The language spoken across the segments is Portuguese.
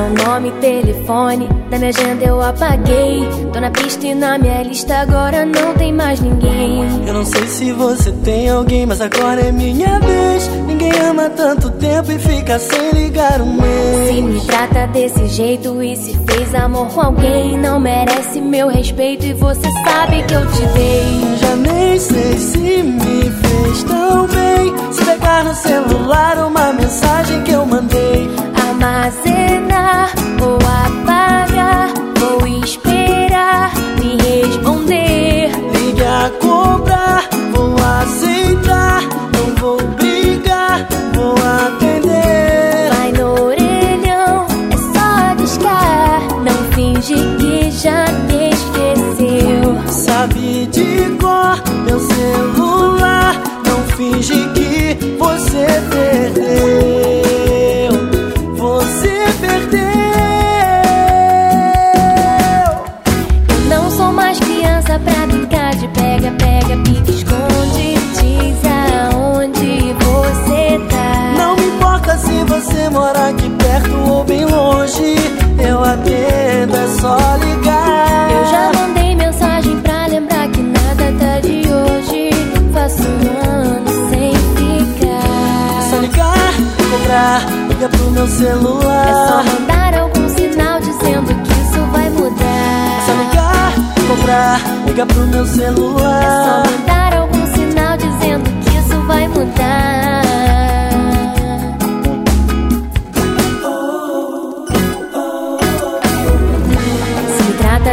nome, telefone, da minha agenda eu apaguei. Tô na pista e na minha lista agora não tem mais ninguém. Eu não sei se você tem alguém, mas agora é minha vez. Ninguém ama tanto tempo e fica sem ligar um mês. Se me trata desse jeito e se fez amor com alguém, não merece meu respeito e você sabe que eu te dei. Já nem sei se me fez tão bem. Se pegar no celular uma mensagem você mora aqui perto ou bem longe. Eu atendo, é só ligar. Eu já mandei mensagem pra lembrar que nada tá de hoje. Faço um ano sem É só ficar. ligar, cobrar, liga pro meu É só celular. mandar algum sinal dizendo que isso vai É só mudar. ligar, cobrar, liga pro meu É só celular. mandar algum sinal dizendo que isso vai mudar.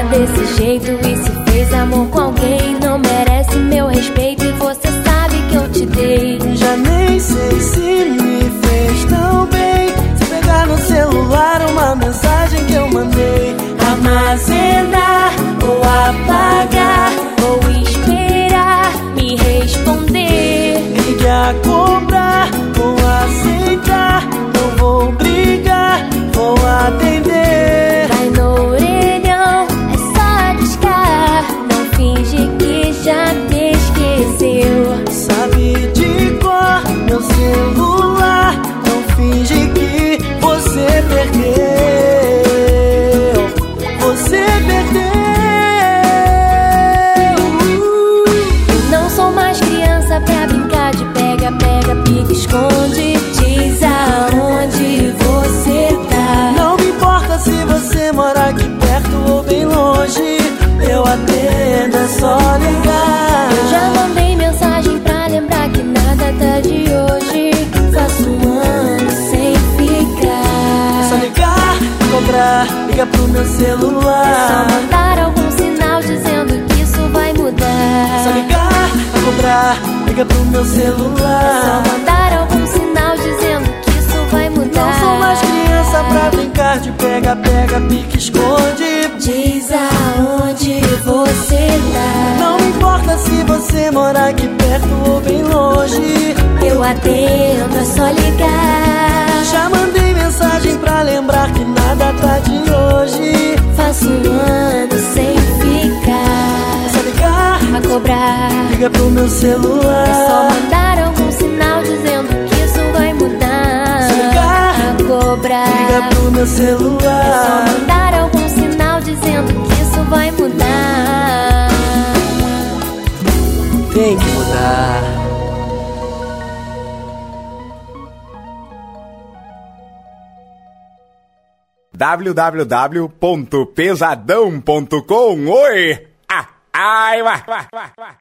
Desse jeito e se fez amor com alguém, não merece meu respeito e você sabe que eu te dei. Já nem sei se me fez tão bem. Se pegar no celular uma mensagem que eu mandei. Armazenar perto ou bem longe. Eu atendo, é só ligar. Eu já mandei mensagem pra lembrar que nada tá de hoje. Faço um ano sem É só ficar. ligar, cobrar, liga pro meu É só celular. mandar algum sinal dizendo que isso vai É só mudar. ligar, cobrar, liga pro meu celular. Você tá. Não importa se você mora aqui perto ou bem longe. Eu atendo, é só ligar. Já mandei mensagem pra lembrar que nada tá de hoje. Faço um ano sem É só ficar. ligar, A cobrar. liga pro meu É só celular. mandar algum sinal dizendo que isso vai mudar. Se ligar, A Liga cobrar. pro meu É só celular. mandar Tem que mudar. www.pesadão.com. Oi! Ah, ai, vai, vai, vai, vai.